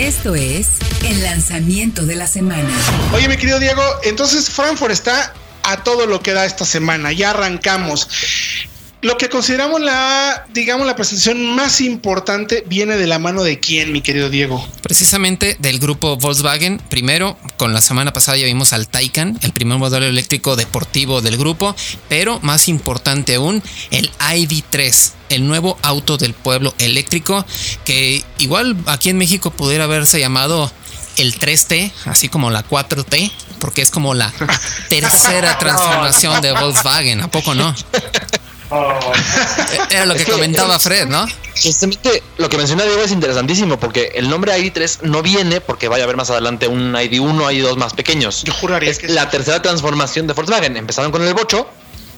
Esto es el lanzamiento de la semana. Oye, mi querido Diego, entonces Frankfurt está a todo lo que da esta semana. Ya arrancamos. Lo que consideramos la, digamos, la presentación más importante viene de la mano de quién, mi querido Diego. Precisamente del grupo Volkswagen. Primero, con la semana pasada ya vimos al Taycan, el primer modelo eléctrico deportivo del grupo, pero más importante aún, el ID3, el nuevo auto del pueblo eléctrico, que igual aquí en México pudiera haberse llamado el 3T, así como la 4T, porque es como la tercera transformación de Volkswagen, ¿a poco no? Era lo que, comentaba Fred, ¿no? Justamente lo que menciona Diego es interesantísimo porque el nombre ID3 no viene porque vaya a haber más adelante un ID1, ID2 más pequeños. Yo juraría es que la tercera transformación de Volkswagen. Empezaron con el Bocho,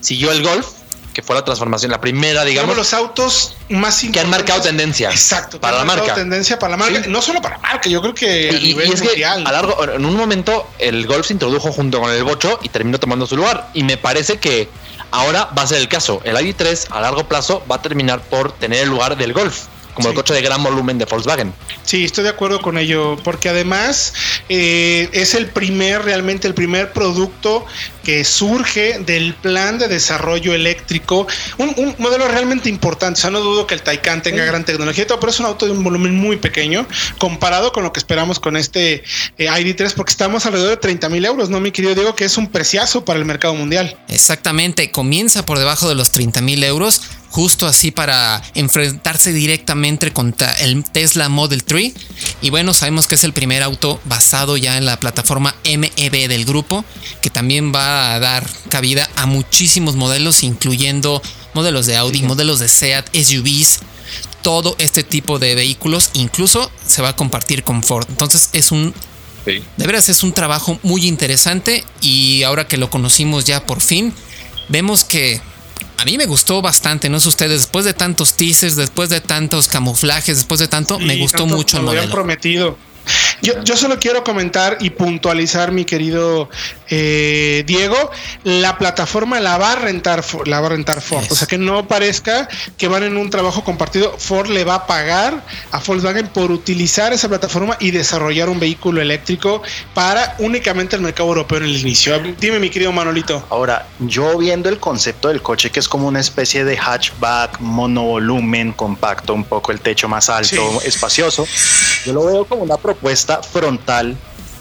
siguió el Golf, que fue la transformación, la primera, digamos. los autos más que han marcado tendencia. Exacto. Para la marca. tendencia para la marca. No solo para la marca, yo creo que a nivel y es mundial. Que a largo, en un momento el Golf se introdujo junto con el Bocho y terminó tomando su lugar. Y me parece que ahora va a ser el caso. El ID3 a largo plazo va a terminar por tener el lugar del Golf como el coche de gran volumen de Volkswagen. Sí, estoy de acuerdo con ello, porque además eh, es el primer, realmente el primer producto que surge del plan de desarrollo eléctrico, un, modelo realmente importante, o sea, no dudo que el Taycan tenga gran tecnología, pero es un auto de un volumen muy pequeño comparado con lo que esperamos con este eh, ID3, porque estamos alrededor de 30 mil euros, ¿no, mi querido Diego? Que es un preciazo para el mercado mundial. Exactamente, comienza por debajo de los 30 mil euros justo así para enfrentarse directamente contra el Tesla Model 3. Y bueno, sabemos que es el primer auto basado ya en la plataforma MEB del grupo, que también va a dar cabida a muchísimos modelos, incluyendo modelos de Audi, modelos de SEAT, SUVs, todo este tipo de vehículos, incluso se va a compartir con Ford. Entonces es un De veras es un trabajo muy interesante y ahora que lo conocimos ya por fin, vemos que a mí me gustó bastante, no sé ustedes, después de tantos teasers, después de tantos camuflajes, después de tanto, me gustó mucho el modelo. prometido. Yo, solo quiero comentar y puntualizar, mi querido eh, Diego, la plataforma la va a rentar, la va a rentar Ford. O sea que no parezca que van en un trabajo compartido. Ford le va a pagar a Volkswagen por utilizar esa plataforma y desarrollar un vehículo eléctrico para únicamente el mercado europeo en el inicio. Dime, mi querido Manolito. Ahora, yo viendo el concepto del coche, que es como una especie de hatchback, monovolumen, compacto, un poco el techo más alto, espacioso, yo lo veo como una propuesta frontal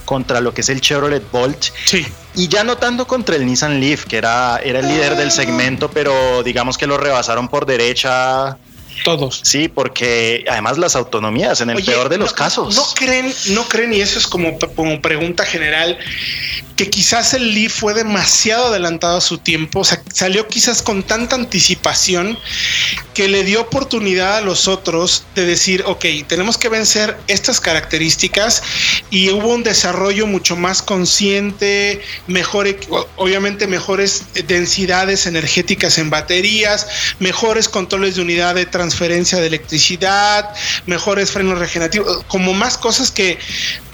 contra lo que es el Chevrolet Bolt. Sí. Y ya no tanto contra el Nissan Leaf, que era, era el líder del segmento, pero digamos que lo rebasaron por derecha todos. Sí, porque además las autonomías, en el peor de los casos. No creen, no creen, y eso es como, como pregunta general, que quizás el Leaf fue demasiado adelantado a su tiempo, o sea, salió quizás con tanta anticipación que le dio oportunidad a los otros de decir, ok, tenemos que vencer estas características y hubo un desarrollo mucho más consciente, mejor, obviamente mejores densidades energéticas en baterías, mejores controles de unidad de transferencia de electricidad, mejores frenos regenerativos, como más cosas que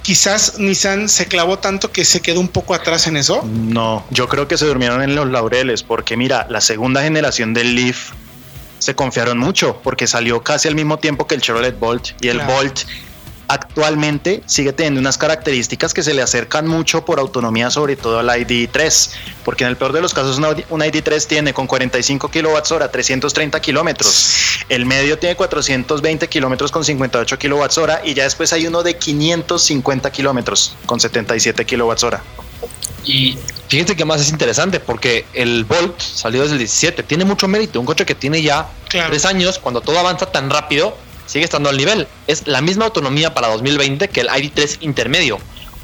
quizás Nissan se clavó tanto que se quedó un poco atrás en eso. No, yo creo que se durmieron en los laureles, porque mira, la segunda generación del Leaf se confiaron mucho, porque salió casi al mismo tiempo que el Chevrolet Bolt y el Bolt actualmente sigue teniendo unas características que se le acercan mucho por autonomía, sobre todo al ID3, porque en el peor de los casos un ID3 tiene con 45 kilowatts hora 330 kilómetros, el medio tiene 420 kilómetros con 58 kilowatts hora y ya después hay uno de 550 kilómetros con 77 kilowatts hora. Y fíjense que más es interesante porque el Volt salió desde el 17, tiene mucho mérito, un coche que tiene ya tres años, cuando todo avanza tan rápido, sigue estando al nivel. Es la misma autonomía para 2020 que el ID3 intermedio.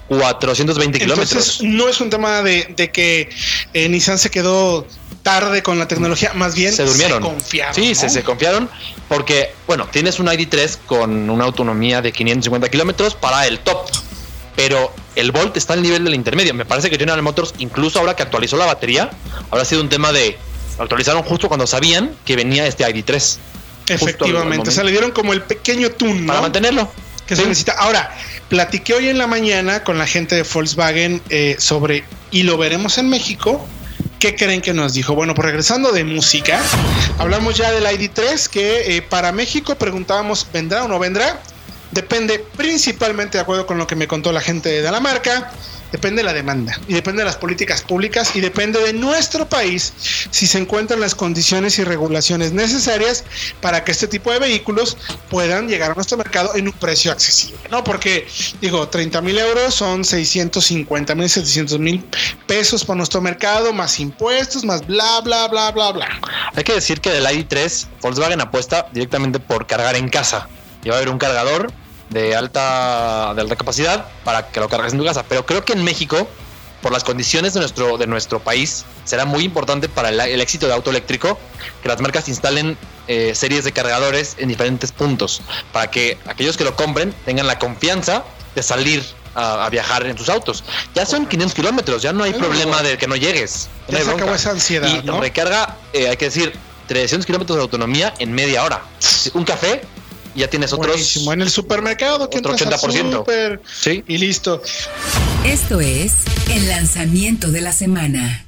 420 kilómetros. No es un tema de, que eh, Nissan se quedó tarde con la tecnología, más bien se durmieron. Se confiaron. Sí, se, se, confiaron porque, bueno, tienes un ID3 con una autonomía de 550 kilómetros para el top, pero el Volt está al nivel del intermedio. Me parece que General Motors, incluso ahora que actualizó la batería, habrá sido un tema de actualizaron justo cuando sabían que venía este ID3. Efectivamente, o sea, le dieron como el pequeño tune, Para mantenerlo. Que se necesita. Ahora, platiqué hoy en la mañana con la gente de Volkswagen eh, sobre, y lo veremos en México, ¿Qué creen que nos dijo? Bueno, pues regresando de música, hablamos ya del ID3, que eh, para México preguntábamos, ¿vendrá o no vendrá? Depende principalmente, de acuerdo con lo que me contó la gente de la marca, depende de la demanda y depende de las políticas públicas y depende de nuestro país si se encuentran las condiciones y regulaciones necesarias para que este tipo de vehículos puedan llegar a nuestro mercado en un precio accesible, ¿no? Porque digo, 30 mil euros son 650 mil, 700 mil pesos para nuestro mercado, más impuestos, más bla, bla, bla, bla, bla. Hay que decir que del ID3, Volkswagen apuesta directamente por cargar en casa. Y va a haber un cargador de alta, de alta capacidad para que lo cargues en tu casa. Pero creo que en México, por las condiciones de nuestro, de nuestro país, será muy importante para el, el éxito de auto eléctrico que las marcas instalen eh, series de cargadores en diferentes puntos para que aquellos que lo compren tengan la confianza de salir a, a viajar en sus autos. Ya son 500 kilómetros, ya no hay problema de que no llegues. Ya No se acabó esa ansiedad, Y ¿no? recarga, eh, hay que decir, 300 kilómetros de autonomía en media hora. Un café, ya tienes otros. Buenísimo. En el supermercado, que otro entras al 80%. súper Sí. y listo. Esto es el lanzamiento de la semana.